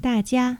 大家